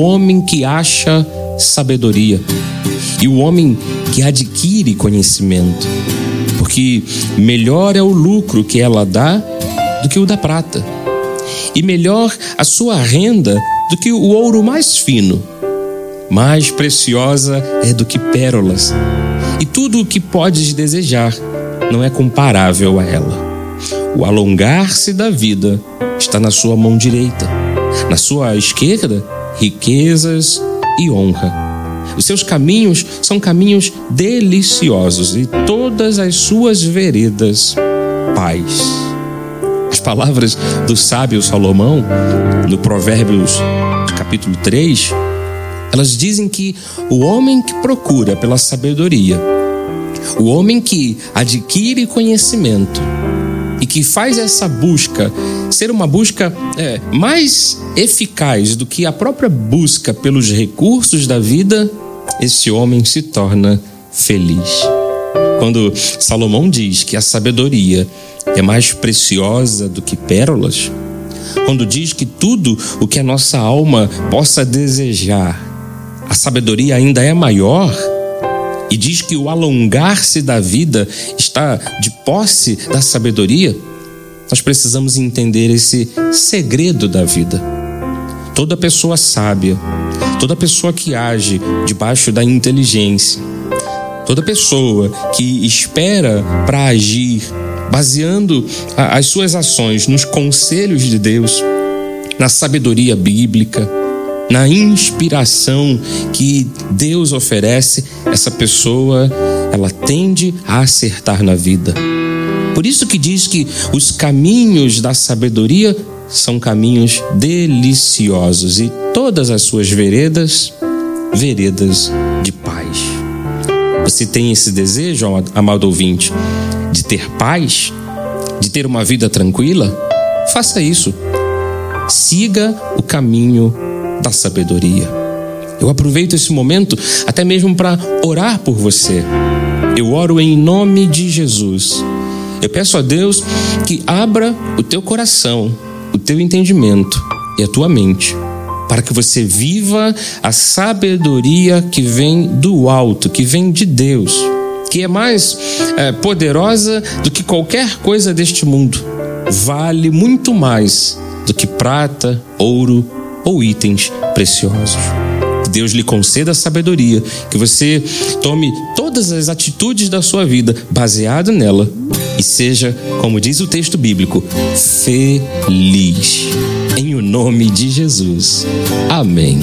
homem que acha sabedoria e o homem que adquire conhecimento, porque melhor é o lucro que ela dá do que o da prata, e melhor a sua renda do que o ouro mais fino. Mais preciosa é do que pérolas, e tudo o que podes desejar não é comparável a ela. O alongar-se da vida está na sua mão direita, na sua esquerda, riquezas e honra. Os seus caminhos são caminhos deliciosos e todas as suas veredas, paz. As palavras do sábio Salomão, no Provérbios capítulo 3, elas dizem que o homem que procura pela sabedoria, o homem que adquire conhecimento que faz essa busca ser uma busca é, mais eficaz do que a própria busca pelos recursos da vida, esse homem se torna feliz. Quando Salomão diz que a sabedoria é mais preciosa do que pérolas, quando diz que tudo o que a nossa alma possa desejar, a sabedoria ainda é maior, diz que o alongar-se da vida está de posse da sabedoria, nós precisamos entender esse segredo da vida. Toda pessoa sábia, toda pessoa que age debaixo da inteligência, toda pessoa que espera para agir baseando as suas ações nos conselhos de Deus, na sabedoria bíblica, na inspiração que Deus oferece, essa pessoa ela tende a acertar na vida. Por isso que diz que os caminhos da sabedoria são caminhos deliciosos e todas as suas veredas, veredas de paz. Você tem esse desejo, amado ouvinte, de ter paz, de ter uma vida tranquila? Faça isso. Siga o caminho da sabedoria. Eu aproveito esse momento até mesmo para orar por você. Eu oro em nome de Jesus. Eu peço a Deus que abra o teu coração, o teu entendimento e a tua mente, para que você viva a sabedoria que vem do alto, que vem de Deus, que é mais é, poderosa do que qualquer coisa deste mundo. Vale muito mais do que prata, ouro ou itens preciosos. Que Deus lhe conceda sabedoria, que você tome todas as atitudes da sua vida baseado nela e seja, como diz o texto bíblico, feliz. Em o nome de Jesus. Amém.